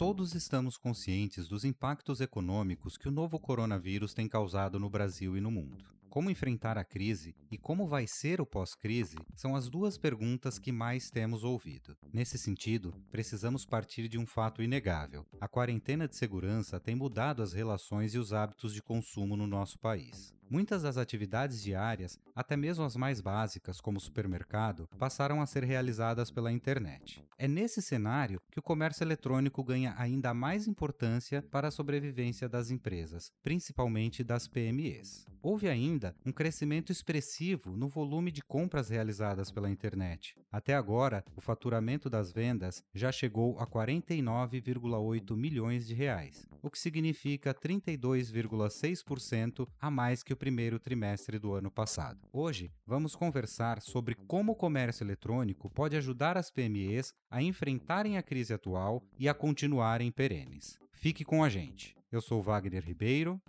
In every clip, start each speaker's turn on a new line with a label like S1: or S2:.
S1: Todos estamos conscientes dos impactos econômicos que o novo coronavírus tem causado no Brasil e no mundo. Como enfrentar a crise e como vai ser o pós-crise são as duas perguntas que mais temos ouvido. Nesse sentido, precisamos partir de um fato inegável: a quarentena de segurança tem mudado as relações e os hábitos de consumo no nosso país. Muitas das atividades diárias, até mesmo as mais básicas, como o supermercado, passaram a ser realizadas pela internet. É nesse cenário que o comércio eletrônico ganha ainda mais importância para a sobrevivência das empresas, principalmente das PMEs. Houve ainda um crescimento expressivo no volume de compras realizadas pela internet. Até agora, o faturamento das vendas já chegou a 49,8 milhões de reais, o que significa 32,6% a mais que o primeiro trimestre do ano passado. Hoje, vamos conversar sobre como o comércio eletrônico pode ajudar as PMEs a enfrentarem a crise atual e a continuarem perenes. Fique com a gente. Eu sou Wagner Ribeiro.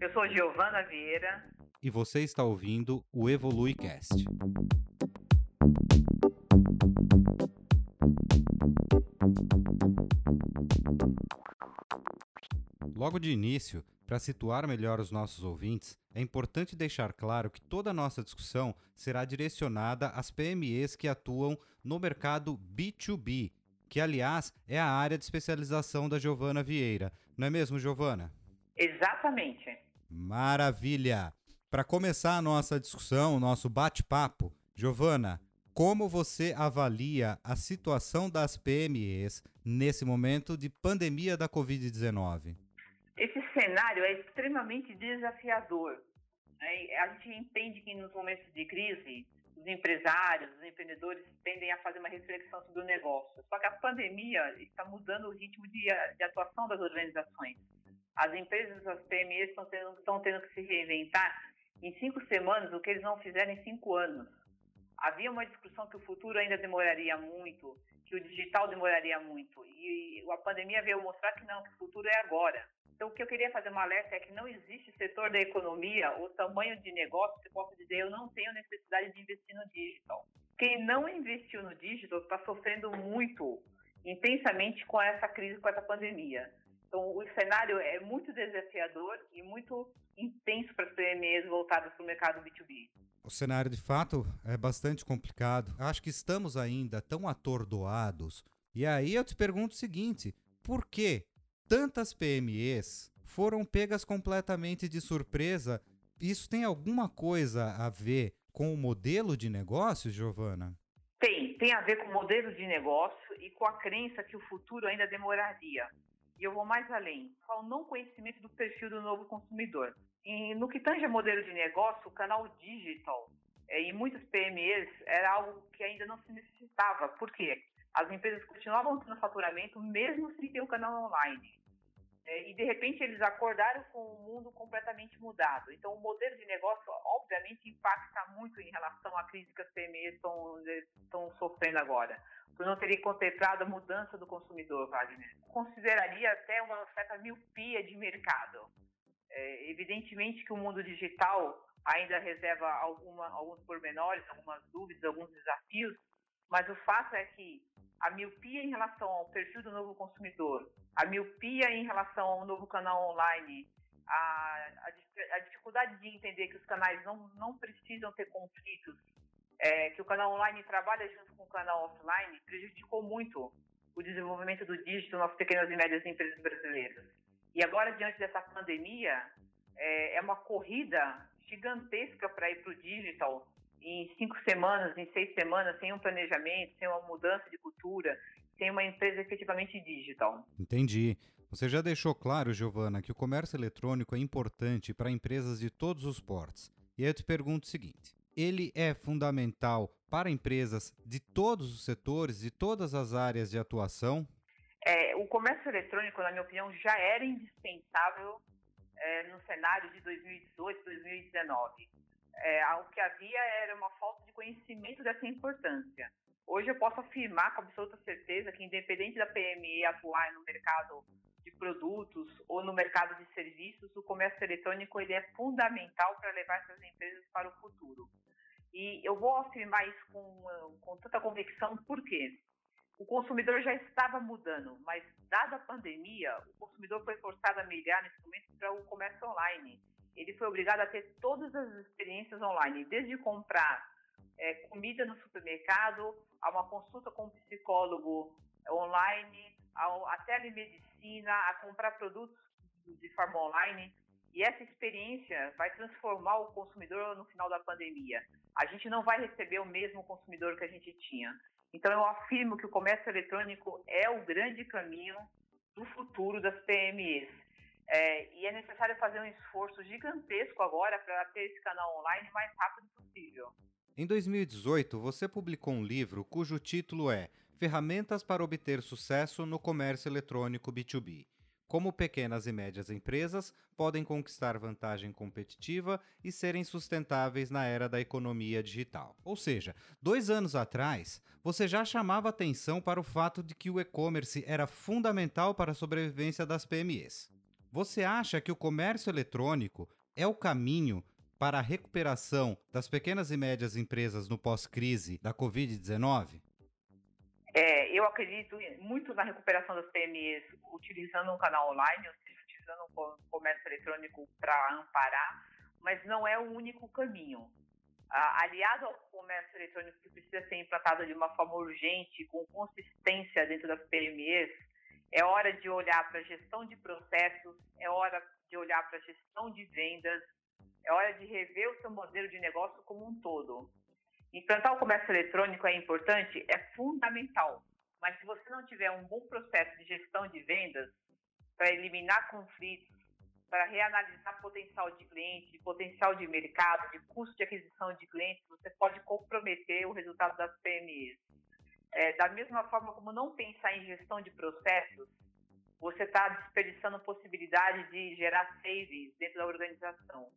S2: Eu sou Giovana Vieira.
S1: E você está ouvindo o EvoluiCast. Logo de início, para situar melhor os nossos ouvintes, é importante deixar claro que toda a nossa discussão será direcionada às PMEs que atuam no mercado B2B, que aliás é a área de especialização da Giovana Vieira. Não é mesmo, Giovana?
S2: Exatamente.
S1: Maravilha! Para começar a nossa discussão, nosso bate-papo, Giovana, como você avalia a situação das PMEs nesse momento de pandemia da Covid-19?
S2: Esse cenário é extremamente desafiador. Né? A gente entende que nos momentos de crise, os empresários, os empreendedores tendem a fazer uma reflexão sobre o negócio. Só que a pandemia está mudando o ritmo de, de atuação das organizações. As empresas, as PMEs estão tendo, estão tendo que se reinventar em cinco semanas o que eles não fizeram em cinco anos. Havia uma discussão que o futuro ainda demoraria muito, que o digital demoraria muito. E a pandemia veio mostrar que não, que o futuro é agora. Então, o que eu queria fazer uma alerta é que não existe setor da economia ou tamanho de negócio que possa dizer eu não tenho necessidade de investir no digital. Quem não investiu no digital está sofrendo muito, intensamente com essa crise, com essa pandemia. Então, o cenário é muito desafiador e muito intenso para as PMEs voltadas para o mercado B2B.
S1: O cenário, de fato, é bastante complicado. Acho que estamos ainda tão atordoados. E aí eu te pergunto o seguinte: por que tantas PMEs foram pegas completamente de surpresa? Isso tem alguma coisa a ver com o modelo de negócio, Giovana?
S2: Tem, tem a ver com o modelo de negócio e com a crença que o futuro ainda demoraria. E eu vou mais além, ao não conhecimento do perfil do novo consumidor. E no que tange a modelo de negócio, o canal digital é, em muitas PMEs era algo que ainda não se necessitava. Por quê? As empresas continuavam tendo faturamento mesmo sem ter o canal online. É, e de repente eles acordaram com um mundo completamente mudado. Então o modelo de negócio, obviamente, impacta muito em relação à crise que as PMEs estão, estão sofrendo agora por não terem contemplado a mudança do consumidor, Wagner. Consideraria até uma certa miopia de mercado. É, evidentemente que o mundo digital ainda reserva alguma, alguns pormenores, algumas dúvidas, alguns desafios, mas o fato é que a miopia em relação ao perfil do novo consumidor, a miopia em relação ao novo canal online, a, a, a dificuldade de entender que os canais não, não precisam ter conflitos é, que o canal online trabalha junto com o canal offline prejudicou muito o desenvolvimento do dígito nas pequenas e médias empresas brasileiras. E agora, diante dessa pandemia, é, é uma corrida gigantesca para ir para o digital em cinco semanas, em seis semanas, sem um planejamento, sem uma mudança de cultura, sem uma empresa efetivamente digital.
S1: Entendi. Você já deixou claro, Giovana, que o comércio eletrônico é importante para empresas de todos os portos. E aí eu te pergunto o seguinte: ele é fundamental para empresas de todos os setores, de todas as áreas de atuação?
S2: É, o comércio eletrônico, na minha opinião, já era indispensável é, no cenário de 2018, 2019. É, o que havia era uma falta de conhecimento dessa importância. Hoje eu posso afirmar com absoluta certeza que, independente da PME atuar no mercado de produtos ou no mercado de serviços, o comércio eletrônico ele é fundamental para levar essas empresas para o futuro. E eu vou afirmar isso com, com tanta convicção, por quê? O consumidor já estava mudando, mas dada a pandemia, o consumidor foi forçado a migrar nesse momento para o comércio online. Ele foi obrigado a ter todas as experiências online, desde comprar é, comida no supermercado, a uma consulta com um psicólogo online, a, a telemedicina, a comprar produtos de forma online. E essa experiência vai transformar o consumidor no final da pandemia. A gente não vai receber o mesmo consumidor que a gente tinha. Então, eu afirmo que o comércio eletrônico é o grande caminho do futuro das PMEs. É, e é necessário fazer um esforço gigantesco agora para ter esse canal online o mais rápido possível.
S1: Em 2018, você publicou um livro cujo título é Ferramentas para obter sucesso no comércio eletrônico B2B. Como pequenas e médias empresas podem conquistar vantagem competitiva e serem sustentáveis na era da economia digital. Ou seja, dois anos atrás, você já chamava atenção para o fato de que o e-commerce era fundamental para a sobrevivência das PMEs. Você acha que o comércio eletrônico é o caminho para a recuperação das pequenas e médias empresas no pós-crise da Covid-19?
S2: É, eu acredito muito na recuperação das PMEs utilizando um canal online, ou seja, utilizando um comércio eletrônico para amparar, mas não é o único caminho. Aliado ao comércio eletrônico que precisa ser implantado de uma forma urgente, com consistência dentro das PMEs, é hora de olhar para a gestão de processos, é hora de olhar para a gestão de vendas, é hora de rever o seu modelo de negócio como um todo. Implantar o comércio eletrônico é importante? É fundamental. Mas se você não tiver um bom processo de gestão de vendas, para eliminar conflitos, para reanalisar potencial de cliente, potencial de mercado, de custo de aquisição de clientes, você pode comprometer o resultado das PMEs. É, da mesma forma como não pensar em gestão de processos, você está desperdiçando possibilidade de gerar savings dentro da organização.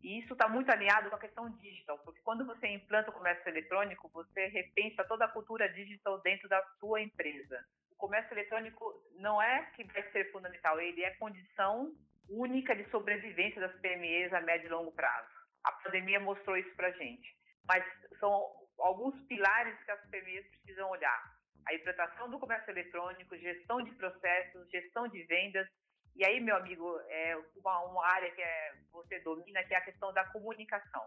S2: E isso está muito alinhado com a questão digital, porque quando você implanta o comércio eletrônico, você repensa toda a cultura digital dentro da sua empresa. O comércio eletrônico não é que vai ser fundamental, ele é condição única de sobrevivência das PMEs a médio e longo prazo. A pandemia mostrou isso para gente. Mas são alguns pilares que as PMEs precisam olhar. A implantação do comércio eletrônico, gestão de processos, gestão de vendas e aí, meu amigo, é uma, uma área que é, você domina, que é a questão da comunicação.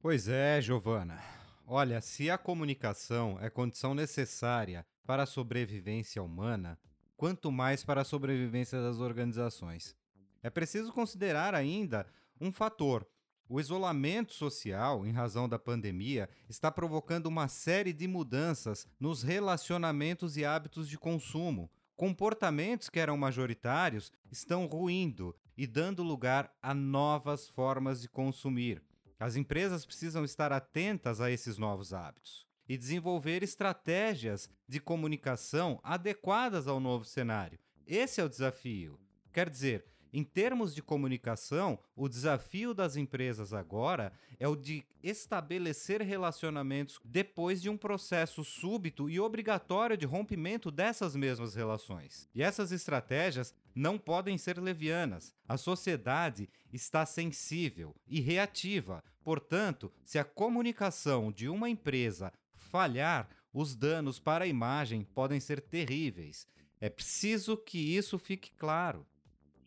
S1: Pois é, Giovana. Olha, se a comunicação é condição necessária para a sobrevivência humana, quanto mais para a sobrevivência das organizações. É preciso considerar ainda um fator. O isolamento social, em razão da pandemia, está provocando uma série de mudanças nos relacionamentos e hábitos de consumo, Comportamentos que eram majoritários estão ruindo e dando lugar a novas formas de consumir. As empresas precisam estar atentas a esses novos hábitos e desenvolver estratégias de comunicação adequadas ao novo cenário. Esse é o desafio. Quer dizer, em termos de comunicação, o desafio das empresas agora é o de estabelecer relacionamentos depois de um processo súbito e obrigatório de rompimento dessas mesmas relações. E essas estratégias não podem ser levianas. A sociedade está sensível e reativa. Portanto, se a comunicação de uma empresa falhar, os danos para a imagem podem ser terríveis. É preciso que isso fique claro.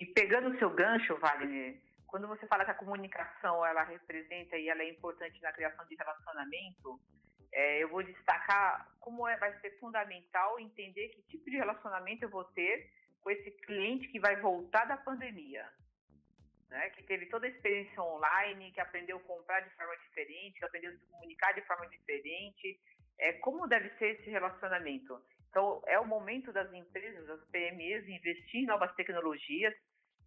S2: E pegando o seu gancho, Wagner, quando você fala que a comunicação ela representa e ela é importante na criação de relacionamento, é, eu vou destacar como é, vai ser fundamental entender que tipo de relacionamento eu vou ter com esse cliente que vai voltar da pandemia. Né, que teve toda a experiência online, que aprendeu a comprar de forma diferente, que aprendeu a se comunicar de forma diferente. É, como deve ser esse relacionamento? Então, é o momento das empresas, das PMEs, investir em novas tecnologias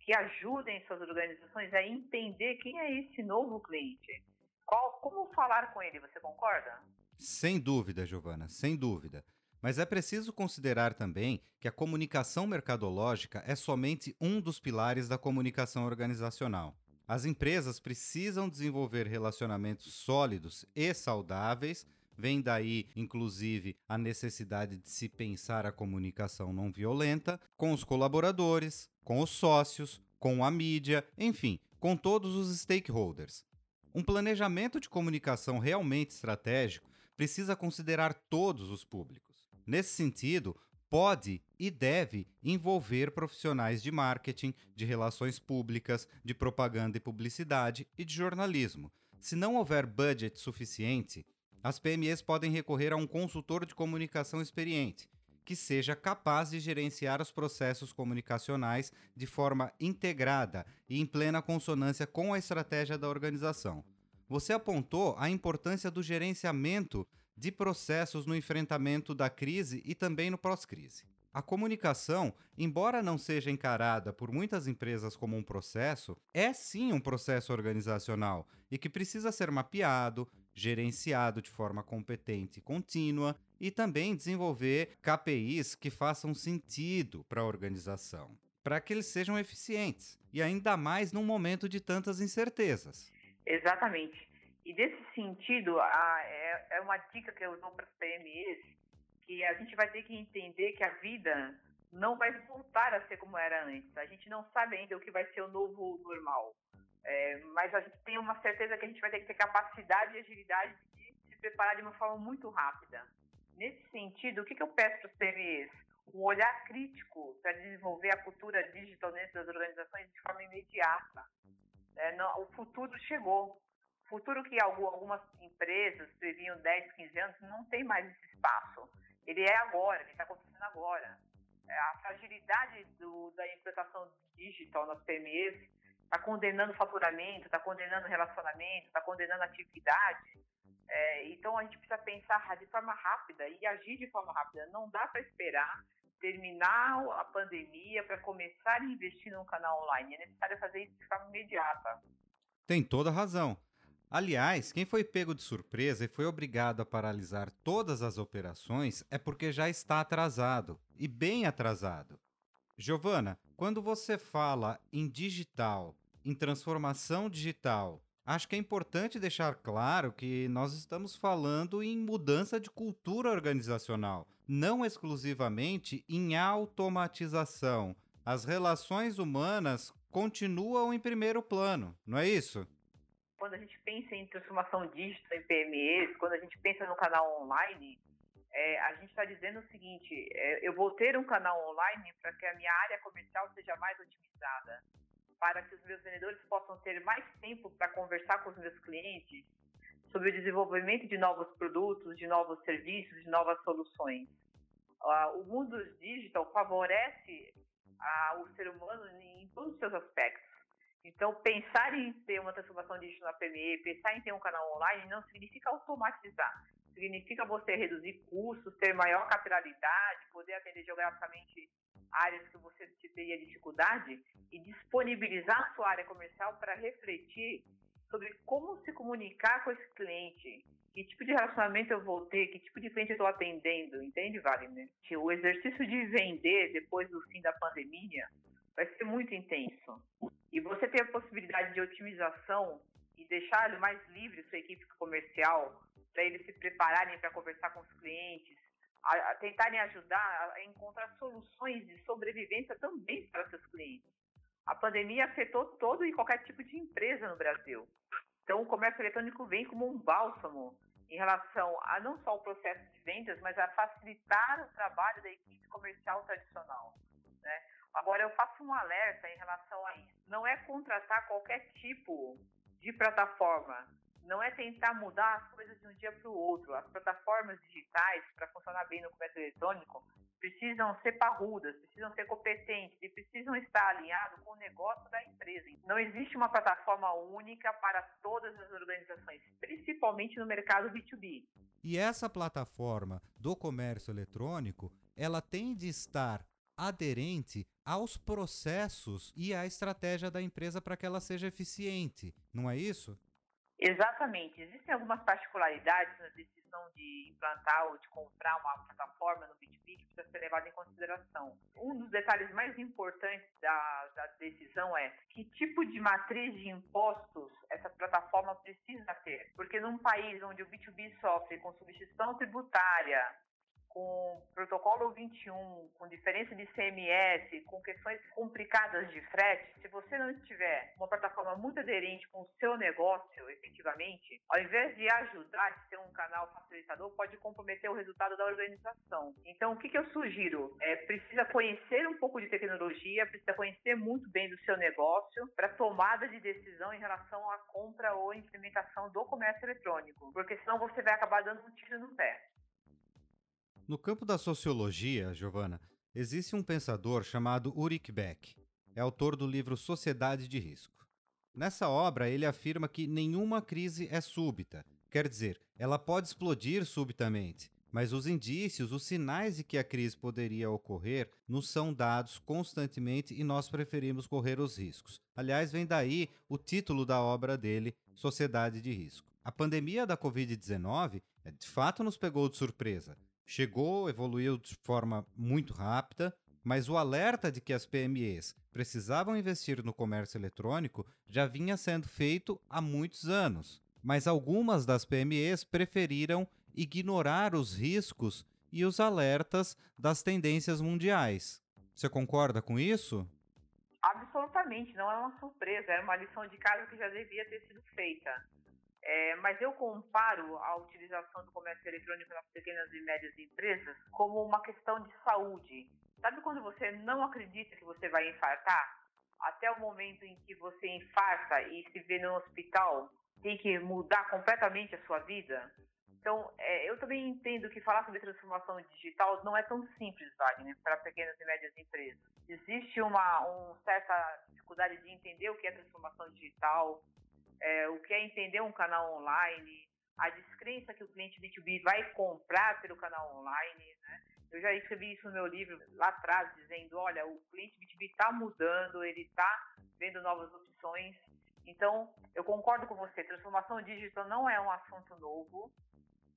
S2: que ajudem suas organizações a entender quem é esse novo cliente. Qual, como falar com ele, você concorda?
S1: Sem dúvida, Giovana, sem dúvida. Mas é preciso considerar também que a comunicação mercadológica é somente um dos pilares da comunicação organizacional. As empresas precisam desenvolver relacionamentos sólidos e saudáveis Vem daí, inclusive, a necessidade de se pensar a comunicação não violenta com os colaboradores, com os sócios, com a mídia, enfim, com todos os stakeholders. Um planejamento de comunicação realmente estratégico precisa considerar todos os públicos. Nesse sentido, pode e deve envolver profissionais de marketing, de relações públicas, de propaganda e publicidade e de jornalismo. Se não houver budget suficiente, as PMEs podem recorrer a um consultor de comunicação experiente, que seja capaz de gerenciar os processos comunicacionais de forma integrada e em plena consonância com a estratégia da organização. Você apontou a importância do gerenciamento de processos no enfrentamento da crise e também no pós-crise. A comunicação, embora não seja encarada por muitas empresas como um processo, é sim um processo organizacional e que precisa ser mapeado, gerenciado de forma competente e contínua e também desenvolver KPIs que façam sentido para a organização, para que eles sejam eficientes e ainda mais num momento de tantas incertezas.
S2: Exatamente. E nesse sentido, a, é, é uma dica que eu dou para as PMEs, que a gente vai ter que entender que a vida não vai voltar a ser como era antes. A gente não sabe ainda o que vai ser o novo normal. É, mas a gente tem uma certeza que a gente vai ter que ter capacidade e agilidade de se preparar de uma forma muito rápida. Nesse sentido, o que, que eu peço para os PMEs? Um olhar crítico para desenvolver a cultura digital dentro das organizações de forma imediata. É, não, o futuro chegou futuro que algumas empresas previam 10, 15 anos, não tem mais esse espaço. Ele é agora, ele está acontecendo agora. É, a fragilidade do, da implantação digital nas PMEs está condenando faturamento, está condenando relacionamento, está condenando atividade. É, então a gente precisa pensar de forma rápida e agir de forma rápida. Não dá para esperar terminar a pandemia para começar a investir no canal online. É necessário fazer isso de forma imediata.
S1: Tem toda razão. Aliás, quem foi pego de surpresa e foi obrigado a paralisar todas as operações é porque já está atrasado e bem atrasado. Giovana, quando você fala em digital, em transformação digital, acho que é importante deixar claro que nós estamos falando em mudança de cultura organizacional, não exclusivamente em automatização. As relações humanas continuam em primeiro plano, não é isso?
S2: quando a gente pensa em transformação digital em PMEs, quando a gente pensa no canal online, é, a gente está dizendo o seguinte: é, eu vou ter um canal online para que a minha área comercial seja mais otimizada, para que os meus vendedores possam ter mais tempo para conversar com os meus clientes sobre o desenvolvimento de novos produtos, de novos serviços, de novas soluções. Uh, o mundo digital favorece o ser humano em todos os seus aspectos então, pensar em ter uma transformação digital na PME, pensar em ter um canal online, não significa automatizar. Significa você reduzir custos, ter maior capilaridade, poder atender geograficamente áreas que você teria dificuldade e disponibilizar a sua área comercial para refletir sobre como se comunicar com esse cliente, que tipo de relacionamento eu vou ter, que tipo de cliente eu estou atendendo, entende, Wagner? Que o exercício de vender depois do fim da pandemia vai ser muito intenso. E você ter a possibilidade de otimização e deixar mais livre sua equipe comercial para eles se prepararem para conversar com os clientes, a, a tentarem ajudar a encontrar soluções de sobrevivência também para seus clientes. A pandemia afetou todo e qualquer tipo de empresa no Brasil. Então, o comércio eletrônico vem como um bálsamo em relação a não só o processo de vendas, mas a facilitar o trabalho da equipe comercial tradicional. Né? Agora, eu faço um alerta em relação a isso. Não é contratar qualquer tipo de plataforma. Não é tentar mudar as coisas de um dia para o outro. As plataformas digitais, para funcionar bem no comércio eletrônico, precisam ser parrudas, precisam ser competentes e precisam estar alinhados com o negócio da empresa. Não existe uma plataforma única para todas as organizações, principalmente no mercado B2B.
S1: E essa plataforma do comércio eletrônico, ela tem de estar aderente aos processos e à estratégia da empresa para que ela seja eficiente, não é isso?
S2: Exatamente. Existem algumas particularidades na decisão de implantar ou de comprar uma plataforma no B2B que precisa ser levada em consideração. Um dos detalhes mais importantes da, da decisão é que tipo de matriz de impostos essa plataforma precisa ter. Porque num país onde o B2B sofre com substituição tributária, com protocolo 21, com diferença de CMS, com questões complicadas de frete, se você não tiver uma plataforma muito aderente com o seu negócio, efetivamente, ao invés de ajudar a ser um canal facilitador, pode comprometer o resultado da organização. Então, o que, que eu sugiro? É, precisa conhecer um pouco de tecnologia, precisa conhecer muito bem do seu negócio para tomada de decisão em relação à compra ou implementação do comércio eletrônico, porque senão você vai acabar dando um tiro no pé.
S1: No campo da sociologia, Giovana, existe um pensador chamado Ulrich Beck. É autor do livro Sociedade de Risco. Nessa obra, ele afirma que nenhuma crise é súbita, quer dizer, ela pode explodir subitamente, mas os indícios, os sinais de que a crise poderia ocorrer nos são dados constantemente e nós preferimos correr os riscos. Aliás, vem daí o título da obra dele, Sociedade de Risco. A pandemia da Covid-19 de fato nos pegou de surpresa chegou, evoluiu de forma muito rápida, mas o alerta de que as PMEs precisavam investir no comércio eletrônico já vinha sendo feito há muitos anos. Mas algumas das PMEs preferiram ignorar os riscos e os alertas das tendências mundiais. Você concorda com isso?
S2: Absolutamente, não é uma surpresa, é uma lição de casa que já devia ter sido feita. É, mas eu comparo a utilização do comércio eletrônico nas pequenas e médias empresas como uma questão de saúde. Sabe quando você não acredita que você vai infartar? Até o momento em que você infarta e se vê no hospital, tem que mudar completamente a sua vida? Então, é, eu também entendo que falar sobre transformação digital não é tão simples, Wagner, para pequenas e médias empresas. Existe uma, uma certa dificuldade de entender o que é transformação digital, é, o que é entender um canal online, a descrença que o cliente B2B vai comprar pelo canal online. Né? Eu já escrevi isso no meu livro lá atrás, dizendo: olha, o cliente B2B está mudando, ele está vendo novas opções. Então, eu concordo com você, transformação digital não é um assunto novo,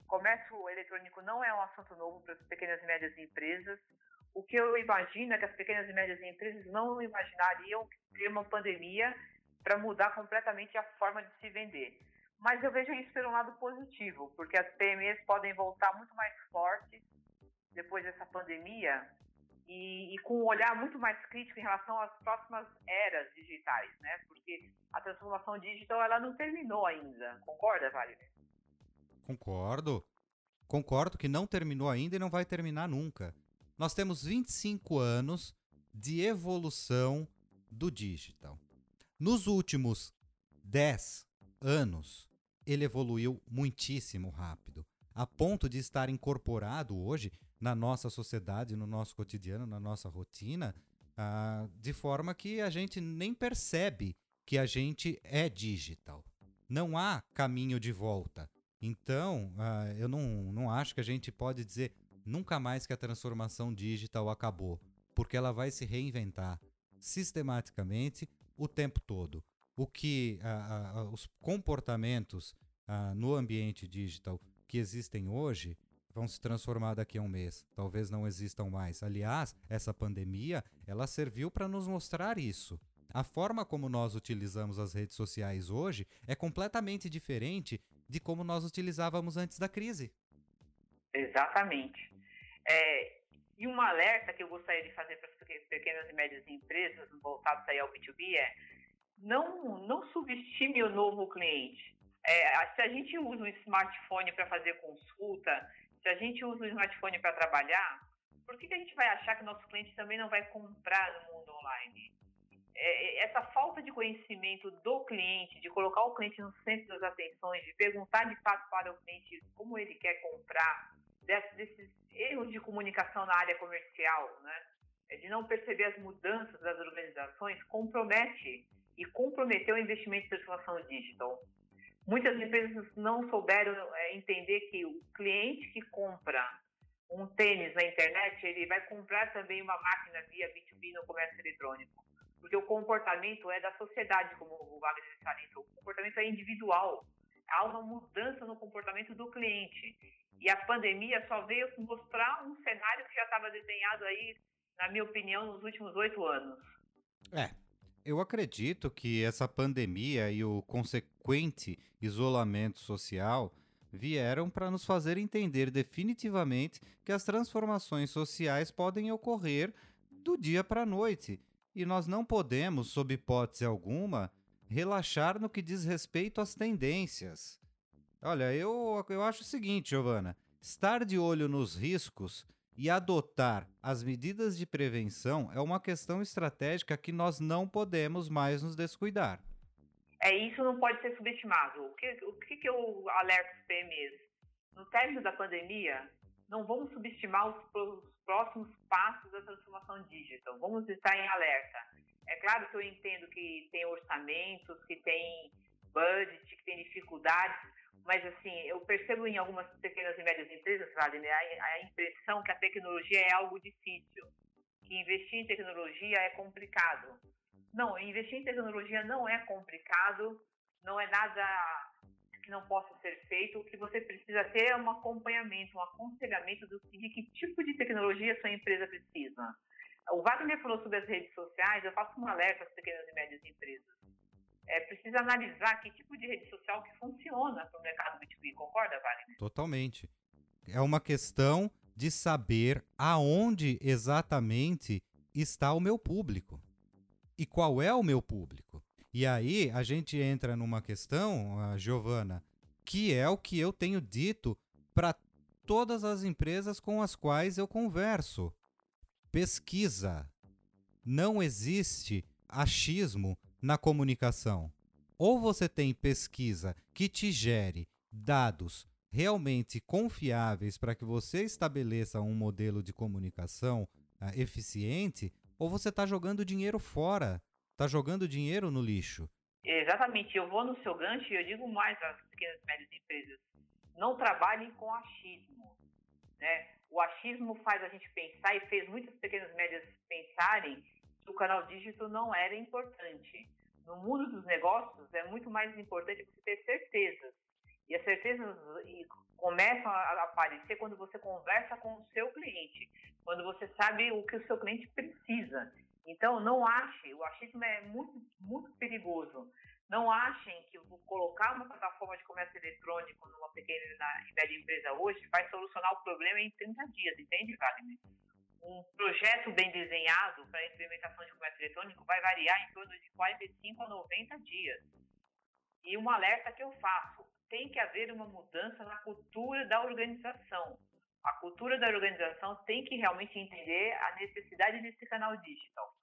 S2: comércio eletrônico não é um assunto novo para as pequenas e médias empresas. O que eu imagino é que as pequenas e médias empresas não imaginariam ter uma pandemia para mudar completamente a forma de se vender. Mas eu vejo isso pelo lado positivo, porque as PMEs podem voltar muito mais fortes depois dessa pandemia e, e, com um olhar muito mais crítico em relação às próximas eras digitais, né? Porque a transformação digital ela não terminou ainda. Concorda, Wagner?
S1: Concordo. Concordo que não terminou ainda e não vai terminar nunca. Nós temos 25 anos de evolução do digital. Nos últimos 10 anos, ele evoluiu muitíssimo rápido, a ponto de estar incorporado hoje na nossa sociedade, no nosso cotidiano, na nossa rotina, ah, de forma que a gente nem percebe que a gente é digital. Não há caminho de volta. Então, ah, eu não, não acho que a gente pode dizer nunca mais que a transformação digital acabou, porque ela vai se reinventar sistematicamente o tempo todo. O que os comportamentos no ambiente digital que existem hoje vão se transformar daqui a um mês. Talvez não existam mais. Aliás, essa pandemia ela serviu para nos mostrar isso. A forma como nós utilizamos as redes sociais hoje é completamente diferente de como nós utilizávamos antes da crise.
S2: Exatamente. É, e um alerta que eu gostaria de fazer para as pequenas e médias empresas, voltados aí ao B2B, é não, não subestime o novo cliente. É, se a gente usa um smartphone para fazer consulta, se a gente usa um smartphone para trabalhar, por que, que a gente vai achar que nosso cliente também não vai comprar no mundo online? É, é essa falta de conhecimento do cliente, de colocar o cliente no centro das atenções, de perguntar de fato para o cliente como ele quer comprar, desses erros de comunicação na área comercial, né, é de não perceber as mudanças das organizações, compromete e comprometeu o investimento em transformação digital. Muitas empresas não souberam é, entender que o cliente que compra um tênis na internet, ele vai comprar também uma máquina via B2B no comércio eletrônico. Porque o comportamento é da sociedade, como o Wagner salientou. O comportamento é individual. Há uma mudança no comportamento do cliente. E a pandemia só veio mostrar um cenário que já estava desenhado aí, na minha opinião, nos últimos oito anos.
S1: É. Eu acredito que essa pandemia e o consequente isolamento social vieram para nos fazer entender definitivamente que as transformações sociais podem ocorrer do dia para a noite e nós não podemos, sob hipótese alguma, relaxar no que diz respeito às tendências. Olha, eu, eu acho o seguinte, Giovana: estar de olho nos riscos e adotar as medidas de prevenção é uma questão estratégica que nós não podemos mais nos descuidar.
S2: É, isso não pode ser subestimado. O que, o que, eu alerto os PMEs? No término da pandemia, não vamos subestimar os, os próximos passos da transformação digital. Vamos estar em alerta. É claro que eu entendo que tem orçamentos, que tem budget, que tem dificuldades, mas assim, eu percebo em algumas pequenas e médias empresas, Wagner, a, a impressão que a tecnologia é algo difícil, que investir em tecnologia é complicado. Não, investir em tecnologia não é complicado, não é nada que não possa ser feito. O que você precisa ter é um acompanhamento, um aconselhamento do de que tipo de tecnologia sua empresa precisa. O Wagner falou sobre as redes sociais, eu faço um alerta às pequenas e médias empresas é, precisa analisar que tipo de rede social que funciona para o mercado B2B, concorda, Wagner?
S1: Totalmente. É uma questão de saber aonde exatamente está o meu público e qual é o meu público. E aí a gente entra numa questão, Giovana, que é o que eu tenho dito para todas as empresas com as quais eu converso. Pesquisa. Não existe achismo na comunicação. Ou você tem pesquisa que te gere dados realmente confiáveis para que você estabeleça um modelo de comunicação uh, eficiente, ou você está jogando dinheiro fora, está jogando dinheiro no lixo.
S2: Exatamente, eu vou no seu gancho e eu digo mais às pequenas e médias empresas: não trabalhem com achismo. Né? O achismo faz a gente pensar e fez muitas pequenas médias pensarem o canal dígito não era importante. No mundo dos negócios, é muito mais importante você ter certezas. E as certezas começam a aparecer quando você conversa com o seu cliente, quando você sabe o que o seu cliente precisa. Então, não ache, o achismo é muito, muito perigoso. Não achem que colocar uma plataforma de comércio eletrônico numa pequena e média empresa hoje vai solucionar o problema em 30 dias, entende, Wagner? um projeto bem desenhado para a implementação de comércio eletrônico vai variar em torno de 45 a 90 dias. E um alerta que eu faço: tem que haver uma mudança na cultura da organização. A cultura da organização tem que realmente entender a necessidade desse canal digital.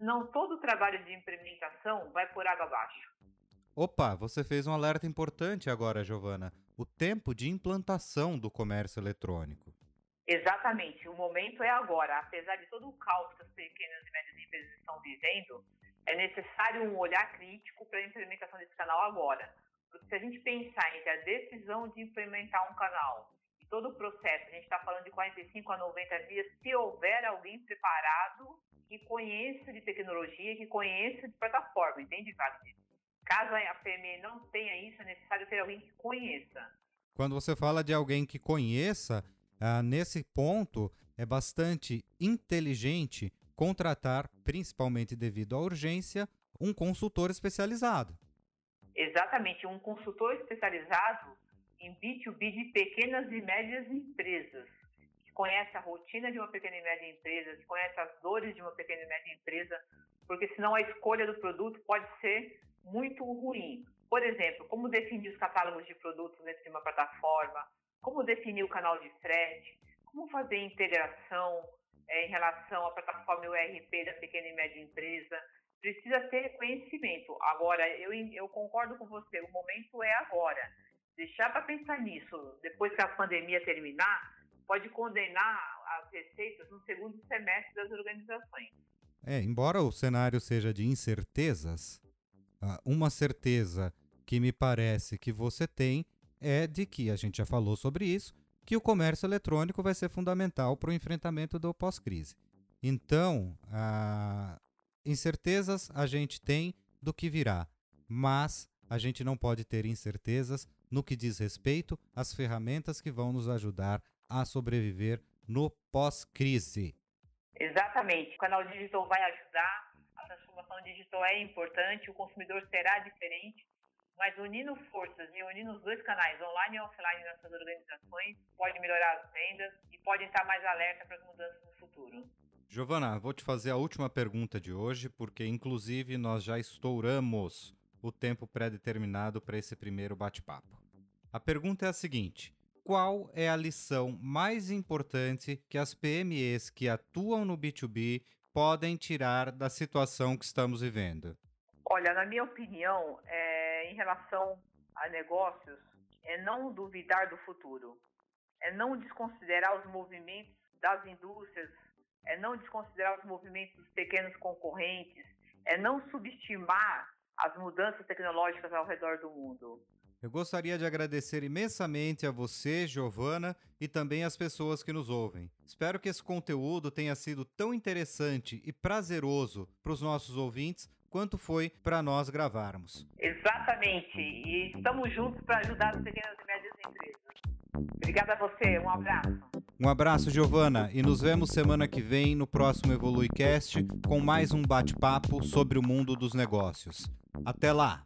S2: Não todo o trabalho de implementação vai por água abaixo.
S1: Opa, você fez um alerta importante agora, Giovana. O tempo de implantação do comércio eletrônico.
S2: Exatamente, o momento é agora. Apesar de todo o caos que as pequenas e médias empresas estão vivendo, é necessário um olhar crítico para a implementação desse canal agora. Porque se a gente pensar entre a decisão de implementar um canal e todo o processo, a gente está falando de 45 a 90 dias, se houver alguém preparado que conheça de tecnologia, que conheça de plataforma, entende, Wagner? Caso a PME não tenha isso, é necessário ter alguém que conheça.
S1: Quando você fala de alguém que conheça, ah, nesse ponto, é bastante inteligente contratar, principalmente devido à urgência, um consultor especializado.
S2: Exatamente, um consultor especializado em B2B de pequenas e médias empresas, que conhece a rotina de uma pequena e média empresa, que conhece as dores de uma pequena e média empresa, porque senão a escolha do produto pode ser muito ruim. Por exemplo, como definir os catálogos de produtos dentro de uma plataforma, como definir o canal de frete, como fazer integração é, em relação à plataforma URP da pequena e média empresa. Precisa ter conhecimento. Agora, eu, eu concordo com você, o momento é agora. Deixar para pensar nisso, depois que a pandemia terminar, pode condenar as receitas no segundo semestre das organizações.
S1: É, embora o cenário seja de incertezas, uma certeza que me parece que você tem é de que, a gente já falou sobre isso, que o comércio eletrônico vai ser fundamental para o enfrentamento do pós-crise. Então, a... incertezas a gente tem do que virá, mas a gente não pode ter incertezas no que diz respeito às ferramentas que vão nos ajudar a sobreviver no pós-crise.
S2: Exatamente. O canal digital vai ajudar transformação digital é importante, o consumidor será diferente, mas unindo forças e unindo os dois canais, online e offline, nessas organizações, pode melhorar as vendas e pode estar mais alerta para as mudanças no futuro.
S1: Giovana, vou te fazer a última pergunta de hoje, porque inclusive nós já estouramos o tempo pré-determinado para esse primeiro bate-papo. A pergunta é a seguinte: qual é a lição mais importante que as PMEs que atuam no B2B podem tirar da situação que estamos vivendo?
S2: Olha, na minha opinião, é, em relação a negócios, é não duvidar do futuro, é não desconsiderar os movimentos das indústrias, é não desconsiderar os movimentos dos pequenos concorrentes, é não subestimar as mudanças tecnológicas ao redor do mundo.
S1: Eu gostaria de agradecer imensamente a você, Giovana, e também às pessoas que nos ouvem. Espero que esse conteúdo tenha sido tão interessante e prazeroso para os nossos ouvintes quanto foi para nós gravarmos.
S2: Exatamente. E estamos juntos para ajudar as pequenas e médias empresas. Obrigada a você. Um abraço.
S1: Um abraço, Giovana, e nos vemos semana que vem no próximo EvoluiCast com mais um bate-papo sobre o mundo dos negócios. Até lá!